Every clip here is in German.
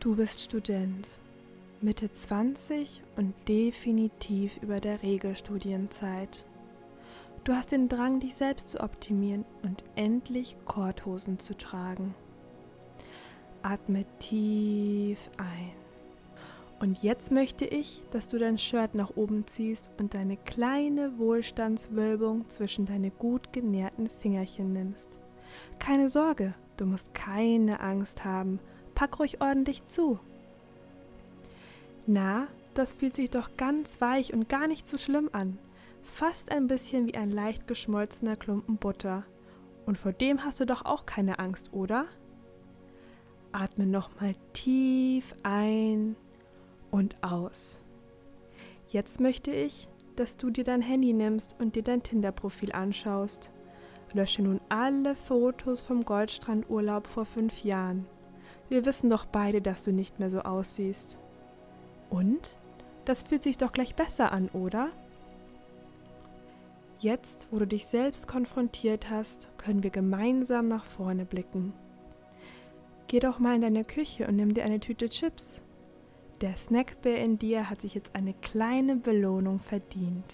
Du bist Student, Mitte 20 und definitiv über der Regelstudienzeit. Du hast den Drang, dich selbst zu optimieren und endlich Korthosen zu tragen. Atme tief ein. Und jetzt möchte ich, dass du dein Shirt nach oben ziehst und deine kleine Wohlstandswölbung zwischen deine gut genährten Fingerchen nimmst. Keine Sorge, du musst keine Angst haben Pack ruhig ordentlich zu. Na, das fühlt sich doch ganz weich und gar nicht so schlimm an. Fast ein bisschen wie ein leicht geschmolzener Klumpen Butter. Und vor dem hast du doch auch keine Angst, oder? Atme nochmal tief ein und aus. Jetzt möchte ich, dass du dir dein Handy nimmst und dir dein Tinder-Profil anschaust. Lösche nun alle Fotos vom Goldstrandurlaub vor fünf Jahren. Wir wissen doch beide, dass du nicht mehr so aussiehst. Und? Das fühlt sich doch gleich besser an, oder? Jetzt, wo du dich selbst konfrontiert hast, können wir gemeinsam nach vorne blicken. Geh doch mal in deine Küche und nimm dir eine Tüte Chips. Der Snackbär in dir hat sich jetzt eine kleine Belohnung verdient.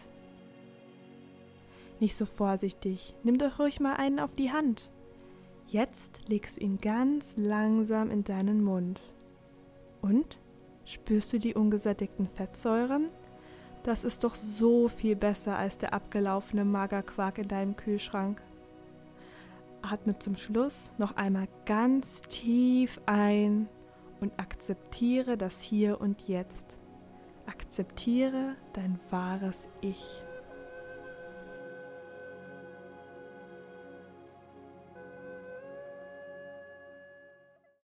Nicht so vorsichtig, nimm doch ruhig mal einen auf die Hand. Jetzt legst du ihn ganz langsam in deinen Mund. Und? Spürst du die ungesättigten Fettsäuren? Das ist doch so viel besser als der abgelaufene Magerquark in deinem Kühlschrank. Atme zum Schluss noch einmal ganz tief ein und akzeptiere das Hier und Jetzt. Akzeptiere dein wahres Ich.